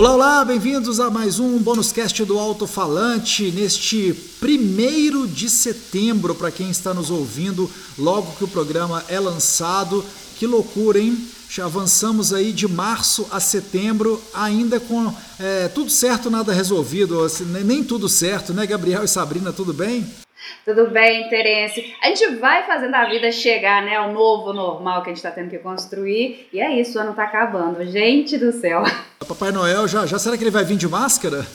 Olá, olá, bem-vindos a mais um bônus cast do Alto Falante neste primeiro de setembro para quem está nos ouvindo logo que o programa é lançado. Que loucura, hein? Já avançamos aí de março a setembro, ainda com é, tudo certo, nada resolvido, assim, nem tudo certo, né, Gabriel e Sabrina, tudo bem? Tudo bem, Terence? A gente vai fazendo a vida chegar, né, ao novo normal que a gente está tendo que construir. E é isso, o ano está acabando. Gente do céu. Papai Noel, já, já será que ele vai vir de máscara?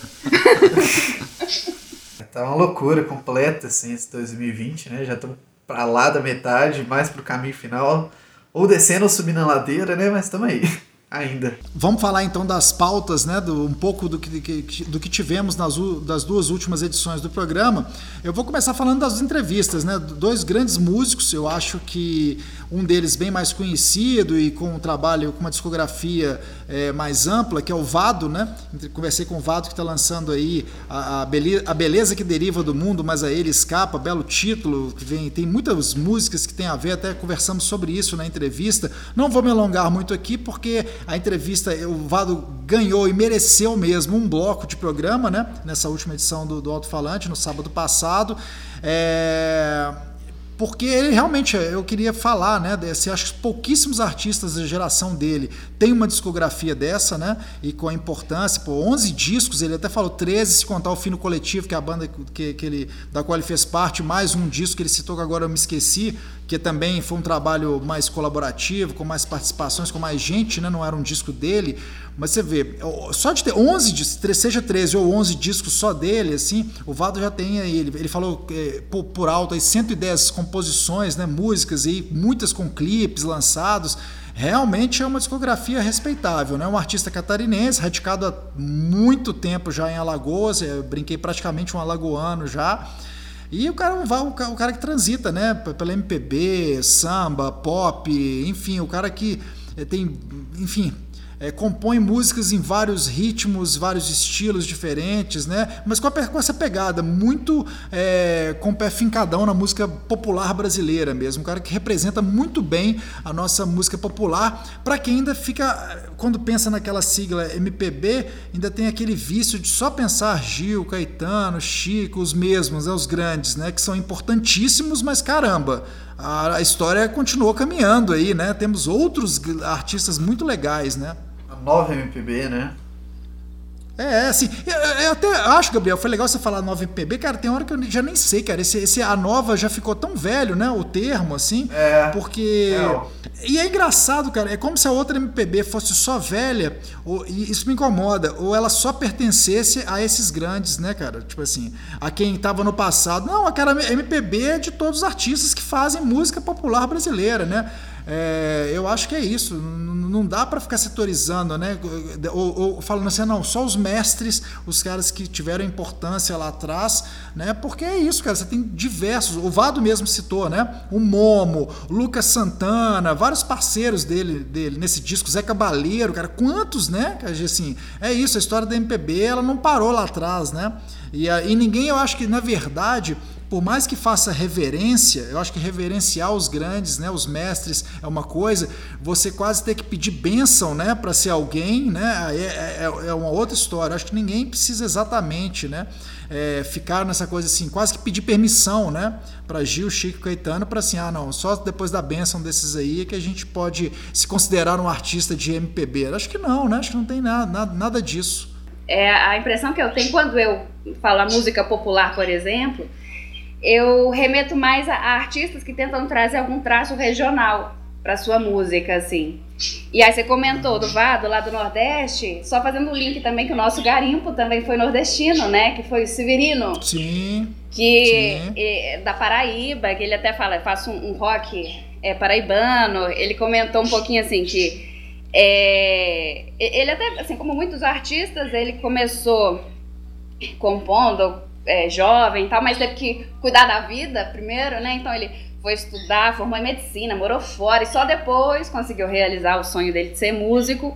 tá uma loucura completa, assim, esse 2020, né? Já estamos para lá da metade, mais pro caminho final. Ou descendo ou subindo a ladeira, né? Mas estamos aí ainda. Vamos falar então das pautas, né, do, um pouco do que, que, do que tivemos nas das duas últimas edições do programa. Eu vou começar falando das entrevistas, né, dois grandes músicos, eu acho que um deles bem mais conhecido e com um trabalho com uma discografia é, mais ampla, que é o Vado, né? Conversei com o Vado que está lançando aí a, a, beleza, a beleza que deriva do mundo, mas a ele escapa, belo título, que vem, tem muitas músicas que tem a ver, até conversamos sobre isso na entrevista. Não vou me alongar muito aqui porque a entrevista, o Vado ganhou e mereceu mesmo um bloco de programa, né? Nessa última edição do, do Alto Falante, no sábado passado. É porque ele realmente, eu queria falar, né, desse, acho que pouquíssimos artistas da geração dele têm uma discografia dessa, né, e com a importância, pô, 11 discos, ele até falou 13 se contar o Fino Coletivo, que é a banda que, que ele, da qual ele fez parte, mais um disco que ele citou que agora eu me esqueci, que também foi um trabalho mais colaborativo, com mais participações, com mais gente, né, não era um disco dele, mas você vê, só de ter 11 discos, seja 13 ou 11 discos só dele, assim, o Vado já tem aí, ele, ele falou é, por, por, alto aí 110 composições, né, músicas aí, muitas com clipes lançados. Realmente é uma discografia respeitável, né? Um artista catarinense, radicado há muito tempo já em Alagoas, eu brinquei praticamente um alagoano já. E o cara, o, cara que transita, né? Pela MPB, samba, pop, enfim, o cara que eh, tem, enfim, é, compõe músicas em vários ritmos, vários estilos diferentes, né? Mas com, a, com essa pegada muito é, com o pé fincadão na música popular brasileira mesmo, um cara que representa muito bem a nossa música popular. Para quem ainda fica, quando pensa naquela sigla MPB, ainda tem aquele vício de só pensar Gil, Caetano, Chico, os mesmos, né? os grandes, né? Que são importantíssimos, mas caramba a, história continuou caminhando aí, né? Temos outros artistas muito legais, né? A nova MPB, né? É, assim, eu, eu, até acho, Gabriel, foi legal você falar nova MPB, cara, tem hora que eu já nem sei, cara, esse, esse a nova já ficou tão velho, né, o termo, assim, é, porque... É. E é engraçado, cara, é como se a outra MPB fosse só velha, ou, e isso me incomoda, ou ela só pertencesse a esses grandes, né, cara, tipo assim, a quem tava no passado. Não, aquela MPB é de todos os artistas que fazem música popular brasileira, né, é, eu acho que é isso. Não dá para ficar setorizando, né? Ou, ou, falando assim, não, só os mestres, os caras que tiveram importância lá atrás, né? Porque é isso, cara. Você tem diversos. O Vado mesmo citou, né? O Momo, Lucas Santana, vários parceiros dele, dele nesse disco, Zé Cabaleiro, cara. Quantos, né? Assim, é isso. A história da MPB, ela não parou lá atrás, né? E, e ninguém, eu acho que, na verdade por mais que faça reverência, eu acho que reverenciar os grandes, né, os mestres é uma coisa, você quase ter que pedir bênção, né, para ser alguém, né, é, é, é, uma outra história. Eu acho que ninguém precisa exatamente, né, é, ficar nessa coisa assim, quase que pedir permissão, né, para Gil, Chico, Caetano, para assim, ah, não, só depois da bênção desses aí é que a gente pode se considerar um artista de MPB. Eu acho que não, né, acho que não tem nada, nada, nada disso. É a impressão que eu tenho quando eu falo música popular, por exemplo eu remeto mais a, artistas que tentam trazer algum traço regional para sua música, assim. E aí você comentou do Vado, lá do Nordeste, só fazendo o link também que o nosso garimpo também foi nordestino, né? Que foi o Severino. Sim. Que sim. É, da Paraíba, que ele até fala, faço um, um rock é, paraibano. Ele comentou um pouquinho assim que é, ele até, assim como muitos artistas, ele começou compondo é, jovem e tal, mas teve que cuidar da vida primeiro, né? Então ele foi estudar, formou em medicina, morou fora e só depois conseguiu realizar o sonho dele de ser músico.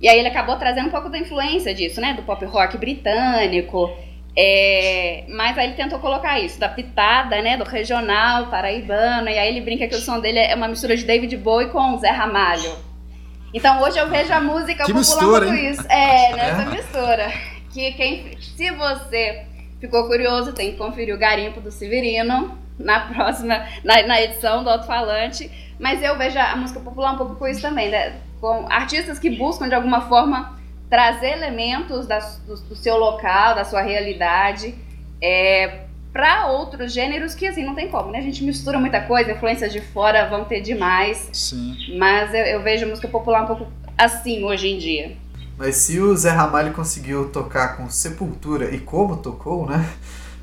E aí ele acabou trazendo um pouco da influência disso, né? Do pop rock britânico. É, mas aí ele tentou colocar isso, da pitada, né? Do regional, paraibano. E aí ele brinca que o som dele é uma mistura de David Bowie com Zé Ramalho. Então hoje eu vejo a música que popular mistura, muito hein? isso. É, nessa mistura. Que quem, se você ficou curioso, tem que conferir o garimpo do Severino na próxima, na, na edição do Alto-Falante. Mas eu vejo a música popular um pouco com isso também, né? com artistas que buscam de alguma forma trazer elementos da, do, do, seu local, da sua realidade, é, para outros gêneros que assim não tem como, né? A gente mistura muita coisa, influências de fora vão ter demais. Sim. Mas eu, eu vejo a música popular um pouco assim hoje em dia. Mas se o Zé Ramalho conseguiu tocar com Sepultura e como tocou, né?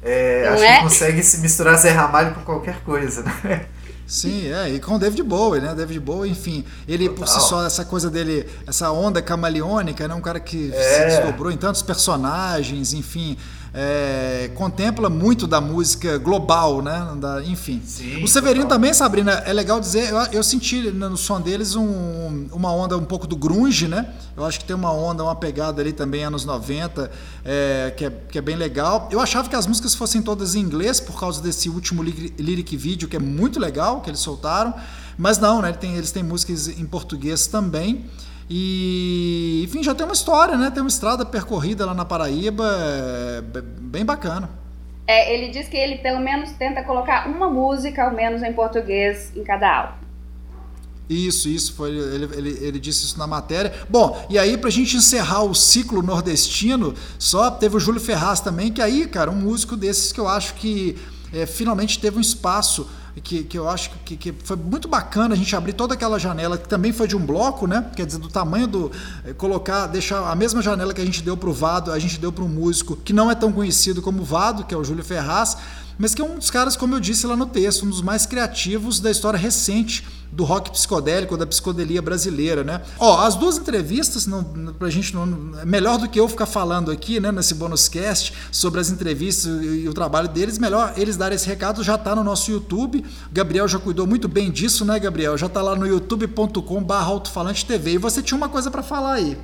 É, acho é? que consegue se misturar Zé Ramalho com qualquer coisa, né? Sim, é, e com o David Bowie, né? David Bowie, enfim, ele Total. por si só, essa coisa dele, essa onda camaleônica, né? Um cara que É. se desdobrou em tantos personagens, enfim, é, contempla muito da música global, né? Da, enfim. Sim, o Severino total. também, Sabrina, é legal dizer, eu, eu senti no som deles um- uma onda um pouco do grunge, né? Eu acho que tem uma onda, uma pegada ali também anos 90, é, que, é, que é bem legal. Eu achava que as músicas fossem todas em inglês por causa desse último lyri- lyric video, que é muito legal, que eles soltaram. Mas não, né? Ele tem- eles têm músicas em português também. E, enfim, já tem uma história, né? Tem uma estrada percorrida lá na Paraíba, é, b- bem bacana. É, ele diz que ele pelo menos tenta colocar uma música, ao menos em português, em cada álbum. Isso, isso, foi, ele, ele, ele disse isso na matéria. Bom, e aí pra gente encerrar o ciclo nordestino, só teve o Júlio Ferraz também, que aí, cara, um músico desses que eu acho que é, finalmente teve um espaço que, que eu acho que, que foi muito bacana a gente abrir toda aquela janela, que também foi de um bloco, né? Quer dizer, do tamanho do. é, colocar, deixar a mesma janela que a gente deu pro Vado, a gente deu para um músico que não é tão conhecido como o Vado, que é o Júlio Ferraz, mas que é um dos caras, como eu disse lá no texto, um dos mais criativos da história recente do rock psicodélico, da psicodelia brasileira, né? Ó, as duas entrevistas, não, pra gente não. É melhor do que eu ficar falando aqui, né, nesse bonus cast, sobre as entrevistas e, e o trabalho deles, melhor eles darem esse recado, já tá no nosso YouTube. O Gabriel já cuidou muito bem disso, né, Gabriel? Já tá lá no youtube.com/barra TV. E você tinha uma coisa para falar aí.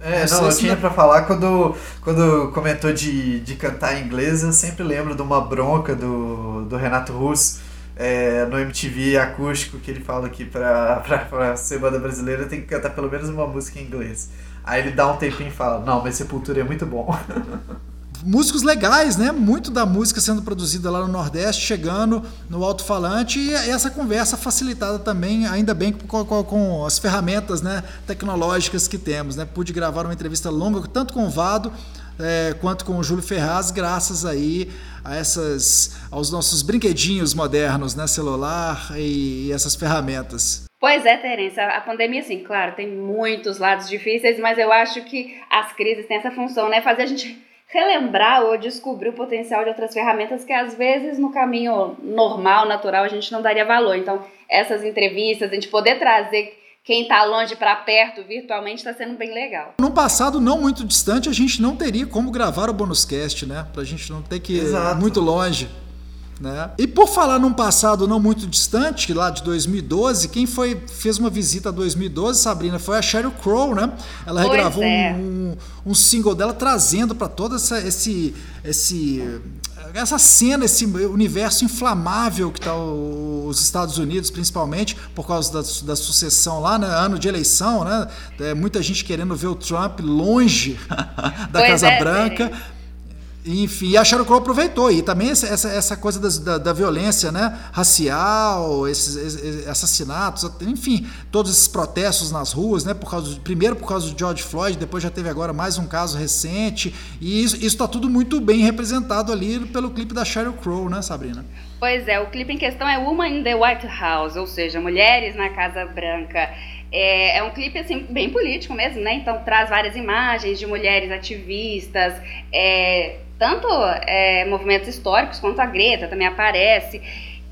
É, Não não, eu tinha não- pra falar quando, quando comentou de, de cantar em inglês, eu sempre lembro de uma bronca do, do Renato Russo é, no MTV acústico que ele fala que pra, pra, pra ser banda brasileira tem que cantar pelo menos uma música em inglês. Aí ele dá um tempinho e fala, não, mas Sepultura é muito bom. músicos legais, né? Muito da música sendo produzida lá no Nordeste, chegando no alto-falante e essa conversa facilitada também, ainda bem com, com- com as ferramentas né, tecnológicas que temos, né? Pude gravar uma entrevista longa tanto com o Vado eh, quanto com o Júlio Ferraz, graças aí a essas, aos nossos brinquedinhos modernos, né? Celular e essas ferramentas. Pois é, Terence, a pandemia, assim, claro, tem muitos lados difíceis, mas eu acho que as crises têm essa função, né? Fazer a gente relembrar ou descobrir o potencial de outras ferramentas que às vezes no caminho normal, natural, a gente não daria valor. Então, essas entrevistas, a gente poder trazer quem está longe para perto virtualmente está sendo bem legal. Num passado não muito distante, a gente não teria como gravar o bonus cast, né? Pra gente não ter que ir Exato. muito longe. Né? E por falar num passado não muito distante, lá de 2012, quem foi fez uma visita a 2012, Sabrina, foi a Sheryl Crow, né? Ela Pois regravou é. um, um single dela trazendo para toda essa, esse, esse, essa cena, esse universo inflamável que está os Estados Unidos, principalmente por causa da, da sucessão lá, né? ano de eleição, né? É, muita gente querendo ver o Trump longe da Pois Casa é, Branca. Enfim, a Sheryl Crow aproveitou. E também essa, essa, essa coisa das- da, da violência né, racial, esses, esses assassinatos, enfim, todos esses protestos nas ruas, né? Por causa, primeiro por causa do George Floyd, depois já teve agora mais um caso recente. E isso está tudo muito bem representado ali pelo clipe da Sheryl Crow, né, Sabrina? Pois é, o clipe em questão é Woman in the White House, ou seja, Mulheres na Casa Branca. É, é um clipe assim bem político mesmo, né? Então traz várias imagens de mulheres ativistas, é, tanto é, movimentos históricos quanto a Greta também aparece.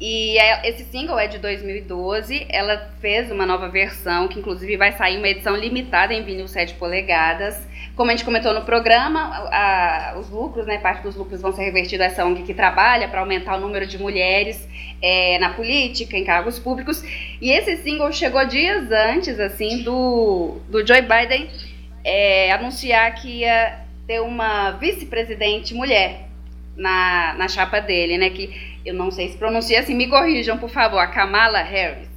E é- esse single é de 2012. Ela fez uma nova versão, que inclusive vai sair uma edição limitada em vinil 7 polegadas. Como a gente comentou no programa, a- os lucros, né, parte dos lucros vão ser revertidos a essa ONG que trabalha para aumentar o número de mulheres é, na política, em cargos públicos. E esse single chegou dias antes, assim, do, do Joe Biden é, anunciar que ia ter uma vice-presidente mulher na, na chapa dele, né? Que eu não sei se pronuncia assim, me corrijam, por favor, a Kamala Harris.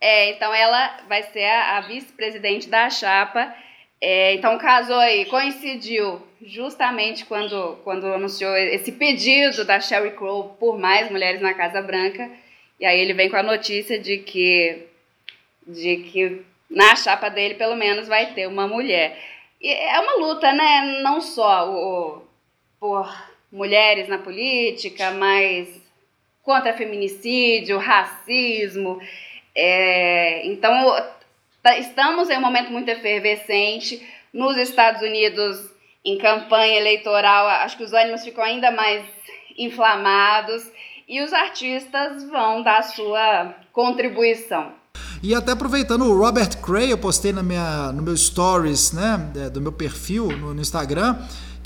É, então ela vai ser a, a vice-presidente da chapa. É, então casou aí, coincidiu justamente quando, quando anunciou esse pedido da Sherry Crow por mais mulheres na Casa Branca. E aí ele vem com a notícia de que, de que na chapa dele, pelo menos, vai ter uma mulher. E é uma luta, né? Não só o, por mulheres na política, mas contra feminicídio, racismo. É, então, estamos em um momento muito efervescente. Nos Estados Unidos, em campanha eleitoral, acho que os ânimos ficam ainda mais inflamados e os artistas vão dar sua contribuição. E até aproveitando o Robert Cray, eu postei na minha, no meu stories, né, é, do meu perfil no, no Instagram,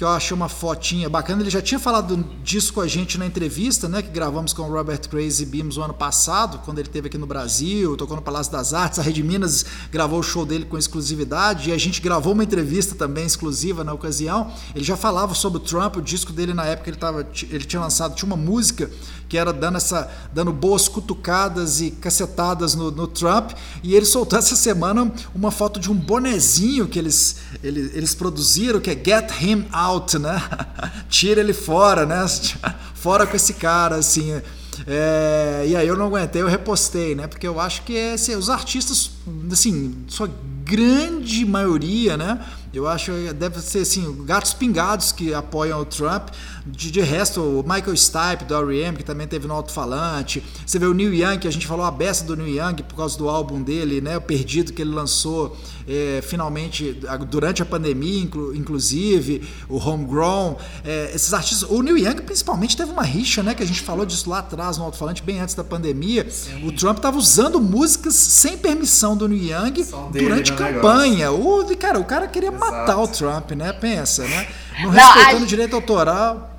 que eu achei uma fotinha bacana. Ele já tinha falado disso com a gente na entrevista, né, que gravamos com o Robert Crazy Beams o ano passado, quando ele esteve aqui no Brasil, tocou no Palácio das Artes. A Rede Minas gravou o show dele com exclusividade e a gente gravou uma entrevista também exclusiva na ocasião. Ele já falava sobre o Trump, o disco dele na época ele, tava, ele tinha lançado, tinha uma música que era dando, essa, dando boas cutucadas e cacetadas no, no Trump. E ele soltou essa semana uma foto de um bonezinho que eles, eles, eles produziram, que é Get Him Out, né? Tira ele fora, né? Fora com esse cara, assim. É, e aí eu não aguentei, eu repostei, né? Porque eu acho que é, assim, os artistas, assim, sua grande maioria, né? Eu acho que deve ser assim, gatos pingados que apoiam o Trump. De, de resto, o Michael Stipe do R.E.M., que também teve no alto-falante. Você vê o Neil Young, que a gente falou a beça do Neil Young por causa do álbum dele, né? O Perdido que ele lançou é, finalmente durante a pandemia, inclu, inclusive, o Homegrown. É, esses artistas. O Neil Young, principalmente, teve uma rixa, né? Que a gente falou disso lá atrás no alto-falante, bem antes da pandemia. Sim. O Trump estava usando músicas sem permissão do Neil Young durante campanha. O, cara, o cara queria. Matar o Trump, né? Pensa, né? Não, respeitando o direito autoral.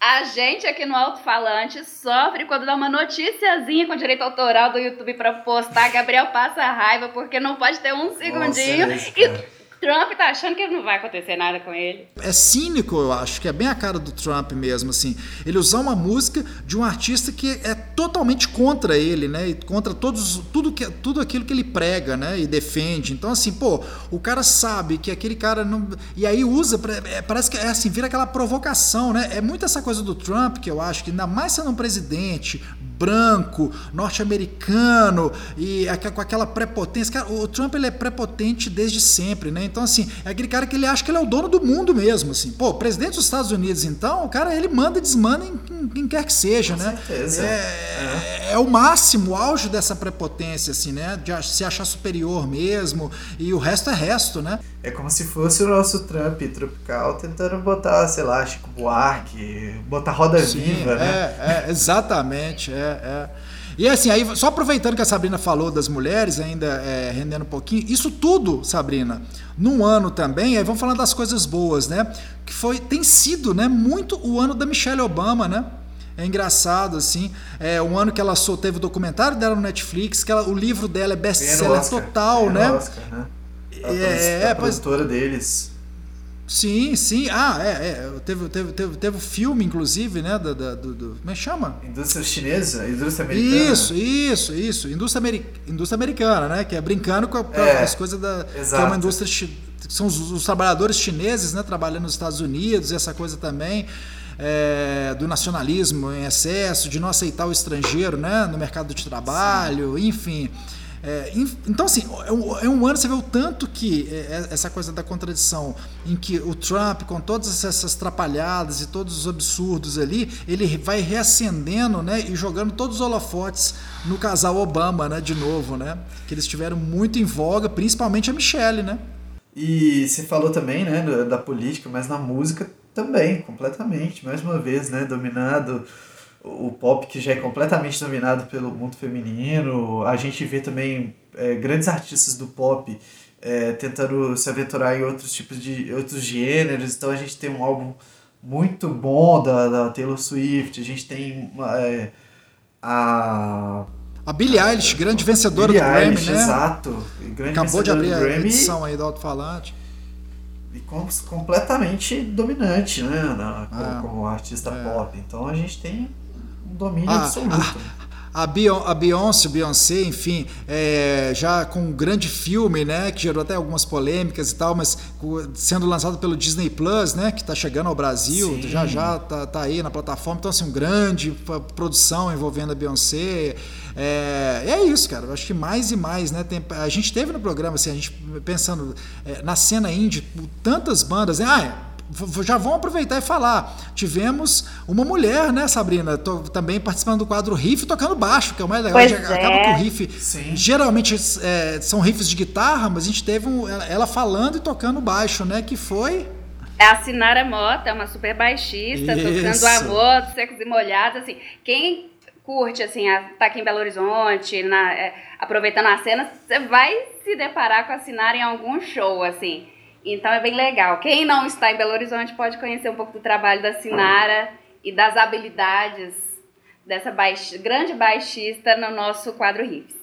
A gente aqui no Alto-Falante sofre quando dá uma noticiazinha com direito autoral do YouTube para postar. Gabriel passa raiva porque não pode ter um segundinho. Nossa, é Trump tá achando que não vai acontecer nada com ele. É cínico, eu acho, que é bem a cara do Trump mesmo, assim. Ele usar uma música de um artista que é totalmente contra ele, né? E contra todos, tudo, que, tudo aquilo que ele prega, né? E defende. Então, assim, pô, o cara sabe que aquele cara não. E aí usa, é, parece que é assim, vira aquela provocação, né? É muito essa coisa do Trump que eu acho que, ainda mais sendo um presidente branco, norte-americano e com aquela prepotência. Cara, o Trump ele é prepotente desde sempre, né? Então, assim, é aquele cara que ele acha que ele é o dono do mundo mesmo, assim. Pô, presidente dos Estados Unidos, então, o cara, ele manda e desmanda em quem quer que seja, com né? Certeza. É, é. é, o máximo, o auge dessa prepotência, assim, né? De se achar superior mesmo e o resto é resto, né? É como se fosse o nosso Trump tropical tentando botar, sei lá, Chico Buarque, botar roda Sim, viva, né? É, é exatamente, é, é. E assim, aí, só aproveitando que a Sabrina falou das mulheres, ainda é, rendendo um pouquinho, isso tudo, Sabrina, num ano também, aí vamos falar das coisas boas, né? Que foi, tem sido, né, muito o ano da Michelle Obama, né? É engraçado, assim. É um ano que ela só teve o documentário dela no Netflix, que ela, o livro dela é best-seller total, né? Oscar, né? A, é, a produtora pois... deles. Sim, sim. Ah, é, é. Teve, teve, teve, teve filme, inclusive, né? Da, da, do, do, como é que chama? Indústria chinesa? Indústria americana? Isso, isso, isso. Indústria, ameri indústria americana, né? Que é brincando com, a, com é, as coisas da. Exato. Que é uma indústria. São os, os, trabalhadores chineses, né? Trabalhando nos Estados Unidos, essa coisa também. É, do nacionalismo em excesso, de não aceitar o estrangeiro né, no mercado de trabalho, Sim. enfim. É, então, assim, é um, é um, ano, você vê o tanto que é, é, essa coisa da contradição, em que o Trump, com todas essas trapalhadas e todos os absurdos ali, ele vai reacendendo né, e jogando todos os holofotes no casal Obama, né, de novo, né? Que eles estiveram muito em voga, principalmente a Michelle, né? E você falou também, né, da, da política, mas na música também, completamente, mais uma vez, né, dominado o pop que já é completamente dominado pelo mundo feminino. A gente vê também é, grandes artistas do pop é, tentando se aventurar em outros tipos de outros gêneros. Então a gente tem um álbum muito bom da, da Taylor Swift. A gente tem é, a a Billie Eilish, grande vencedora Billie do Grammy, Eilish, né? Exato. Acabou de abrir a edição aí do alto-falante e completamente dominante, né, na, como, ah, como artista é. pop. Então a gente tem domínio ah, absoluto. A, a, Beyoncé, Beyoncé, enfim, é, já com um grande filme, né, que gerou até algumas polêmicas e tal, mas sendo lançado pelo Disney Plus, né, que está chegando ao Brasil, Sim. já já tá, tá, aí na plataforma, então assim, um grande produção envolvendo a Beyoncé. É, é isso, cara. Eu acho que mais e mais, né? Tem, a gente teve no programa, assim, a gente pensando é, na cena indie, tantas bandas, né? Ah, já vão aproveitar e falar. Tivemos uma mulher, né, Sabrina, tô, também participando do quadro riff tocando baixo, que é o mais legal. Pois Acaba é. que o riff Sim. geralmente é, são riffs de guitarra, mas a gente teve um, ela falando e tocando baixo, né? Que foi. É a Sinara Mota, uma super baixista, Isso. tocando amor, secos e molhados, assim. Quem curte, assim, a, tá aqui em Belo Horizonte, na, é, aproveitando a cena, você vai se deparar com a Sinara em algum show, assim. Então é bem legal. Quem não está em Belo Horizonte pode conhecer um pouco do trabalho da Sinara e das habilidades dessa baix... grande baixista no nosso quadro Riffs.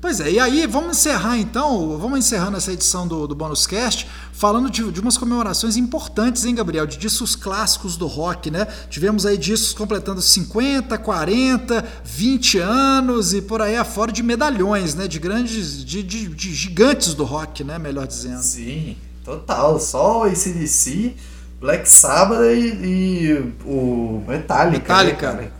Pois é, e aí vamos encerrar então, vamos encerrando essa edição do, do Bonus Cast, falando de, de umas comemorações importantes, hein, Gabriel? De discos clássicos do rock, né? Tivemos aí discos completando 50, 40, 20 anos e por aí afora de medalhões, né? De grandes, de, de, de gigantes do rock, né? Melhor dizendo. Sim. Total, só esse DC, Black Sabbath e, e o Metallica. Metallica. Né,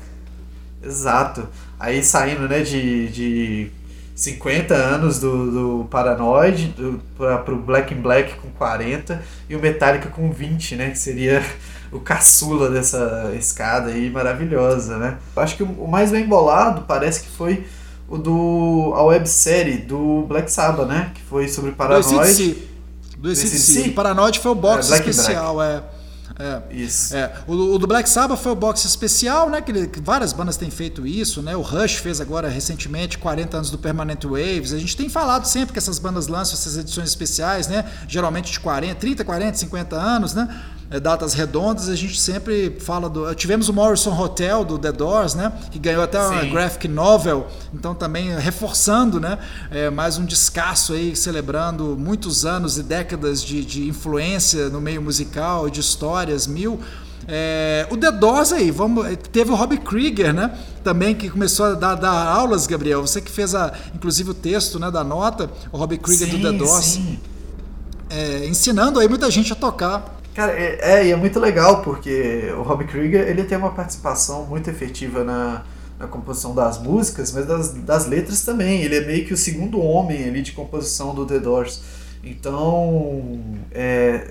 Exato. Aí saindo né, de, de 50 anos do, do Paranoid do, pra, pro Black in Black com 40 e o Metallica com 20, né? Que seria o caçula dessa escada aí maravilhosa, né? Acho que o mais bem bolado parece que foi o do a websérie do Black Sabbath, né? Que foi sobre Paranoid. Do ACDC. Paranoid foi o box é, especial, é. É, isso. É. O, o, do Black Sabbath foi o box especial, né? Que, que, várias bandas têm feito isso, né? O Rush fez agora recentemente 40 anos do Permanent Waves. A gente tem falado sempre que essas bandas lançam essas edições especiais, né? Geralmente de 40, 30, 40, 50 anos, né? É, datas redondas, a gente sempre fala do. Tivemos o Morrison Hotel do The Doors, né? Que ganhou até uma Sim. graphic novel, então também reforçando, né? É, mais um descasso aí, celebrando muitos anos e décadas de, de influência no meio musical, de histórias mil. É, o The Doors aí, vamos, teve o Robbie Krieger, né? Também que começou a dar, dar, aulas, Gabriel. Você que fez a, inclusive o texto né, da nota, o Robbie Krieger sim, do The Doors. É, ensinando aí muita gente a tocar Cara, é, é, e é muito legal porque o Rob Krieger ele tem uma participação muito efetiva na, na composição das músicas, mas das, das letras também. Ele é meio que o segundo homem ali de composição do The Doors. Então,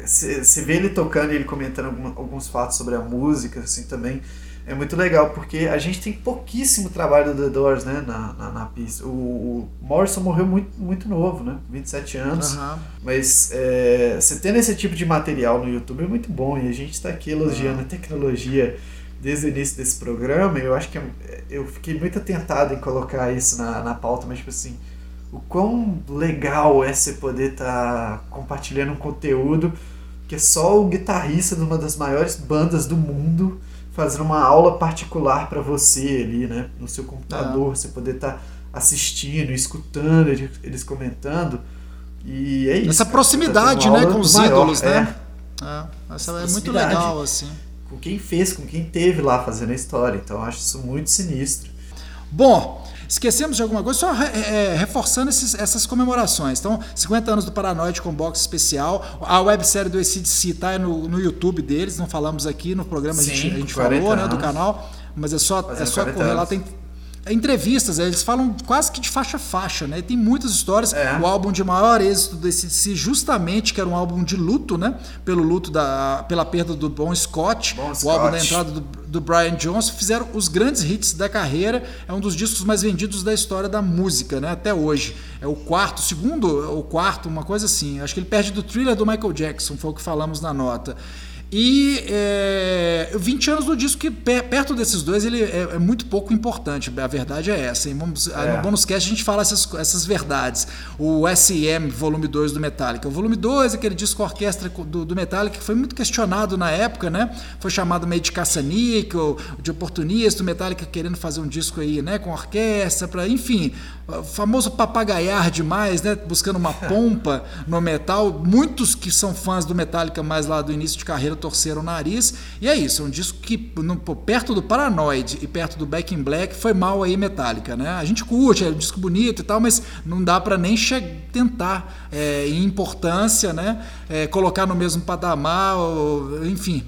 você é, vê ele tocando e ele comentando alguns fatos sobre a música, assim, também é muito legal, porque a gente tem pouquíssimo trabalho do The Doors, né, na, na, na pista. O, o, Morrison morreu muito, muito novo, né, 27 anos, uhum. mas é, você tendo esse tipo de material no YouTube é muito bom, e a gente está aqui elogiando uhum. a tecnologia desde o início desse programa, eu acho que eu fiquei muito atentado em colocar isso na, na pauta, mas tipo assim, o quão legal é você poder estar tá compartilhando um conteúdo que é só o guitarrista de uma das maiores bandas do mundo fazendo uma aula particular para você ali, né? No seu computador, é. você poder estar tá assistindo, escutando eles comentando. E é isso. Essa proximidade, né, com os maior, ídolos, né? É. é. Essa é muito legal, assim. Com quem fez, com quem teve lá fazendo a história. Então eu acho isso muito sinistro. Bom, Esquecemos de alguma coisa? Só é, é, reforçando esses, essas comemorações. Então, 50 anos do Paranoide com box especial. A websérie do ACDC está no, no YouTube deles, não falamos aqui no programa, Sim, a gente, a gente falou né, do canal, mas é só, é só correr lá. Tem, entrevistas, eles falam quase que de faixa a faixa, né? Tem muitas histórias. É. O álbum de maior êxito desse si, justamente que era um álbum de luto, né? Pelo luto da pela perda do Bon Scott, bon o Scott. álbum da entrada do, do Brian Johnson, fizeram os grandes hits da carreira. É um dos discos mais vendidos da história da música, né? Até hoje. É o quarto, segundo ou quarto, uma coisa assim. Acho que ele perde do Thriller do Michael Jackson, foi o que falamos na nota. E é, 20 anos do disco que perto desses dois ele é, é, muito pouco importante, a verdade é essa. Vamos, é. No Bonus Cast a gente fala essas, essas verdades. O SM, volume 2 do Metallica. O volume 2, aquele disco orquestra do, do Metallica, que foi muito questionado na época, né? Foi chamado meio de caça-níquel, de oportunista, o Metallica querendo fazer um disco aí, né, com orquestra, para enfim, o famoso papagaiar demais, né? Buscando uma pompa no metal. Muitos que são fãs do Metallica mais lá do início de carreira torceram o nariz. E é isso, é um disco que no, perto do Paranoid e perto do Back in Black foi mal aí Metallica, né? A gente curte, é um disco bonito e tal, mas não dá para nem tentar é, em importância, né? É, colocar no mesmo patamar, ou, enfim,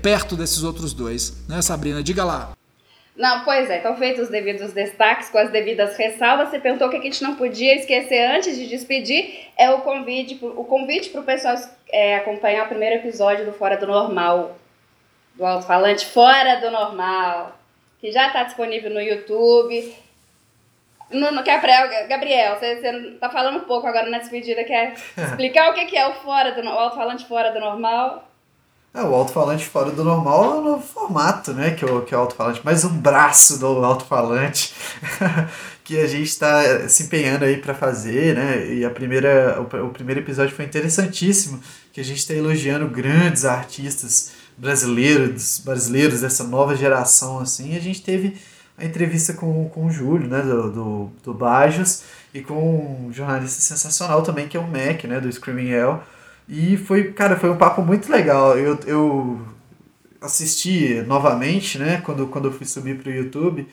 perto desses outros dois, né, Sabrina? Diga lá. Não, pois é, então feitos os devidos destaques com as devidas ressalvas, você perguntou o que a gente não podia esquecer antes de despedir, é o convite, o convite para o pessoal é, acompanhar o primeiro episódio do Fora do Normal, do alto-falante Fora do Normal, que já está disponível no YouTube. No, no, Gabriel, Gabriel, você, está falando um pouco agora na despedida, quer explicar o que, que é o, fora do, o alto-falante Fora do Normal? É, o alto-falante fora do normal é no formato, né? Que é o, que é o alto-falante, mais um braço do alto-falante que a gente está se empenhando aí para fazer, né? E a primeira, o, o, primeiro episódio foi interessantíssimo, que a gente está elogiando grandes artistas brasileiros, brasileiros dessa nova geração, assim. E a gente teve a entrevista com, com o Júlio, né? Do, do, do Bajos, e com um jornalista sensacional também, que é o Mac, né? Do Screaming Hell e foi, cara, foi um papo muito legal. Eu, eu assisti novamente, né, quando, quando eu fui subir para o YouTube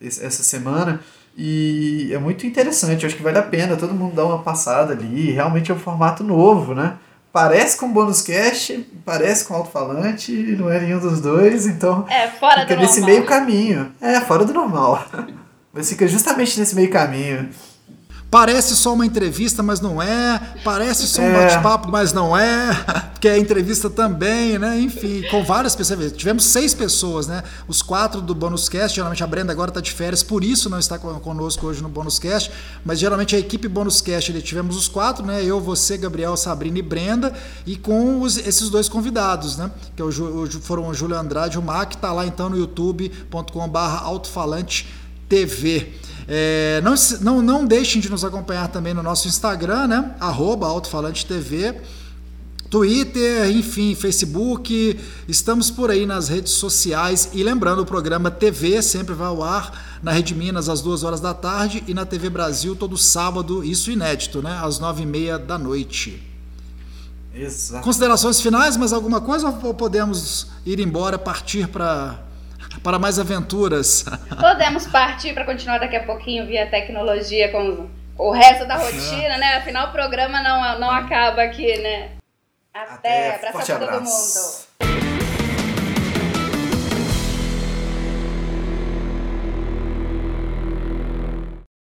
essa semana. E é muito interessante, eu acho que vale a pena todo mundo dar uma passada ali. Realmente é um formato novo, né? Parece com bônus cast, parece com alto-falante, não é nenhum dos dois, então. É, fora fica do nesse normal. meio caminho. É, fora do normal. Mas fica justamente nesse meio caminho. Parece só uma entrevista, mas não é. Parece só um é. bate-papo, mas não é. Porque é entrevista também, né? Enfim, com várias pessoas. Tivemos seis pessoas, né? Os quatro do Bônus Cast. Geralmente a Brenda agora está de férias, por isso não está conosco hoje no Bônus Cast. Mas geralmente a equipe Bônus Cast, tivemos os quatro, né? Eu, você, Gabriel, Sabrina e Brenda. E com os, esses dois convidados, né? Que é foram o Júlio Andrade e o Mac. Está lá então no youtube.com/barra alto-falante TV. É, não, não, não deixem de nos acompanhar também no nosso Instagram, né? Arroba Alto-Falante TV. Twitter, enfim, Facebook, estamos por aí nas redes sociais e lembrando o programa TV sempre vai ao ar na Rede Minas às duas horas da tarde e na TV Brasil todo sábado, isso inédito, né? Às nove e meia da noite. Exato. Considerações finais, mais alguma coisa ou podemos ir embora, partir para para mais aventuras. Podemos partir para continuar daqui a pouquinho via tecnologia com o resto da rotina, né? Afinal, o programa não, não acaba aqui, né? Até, Até abraço a todo abraço. mundo.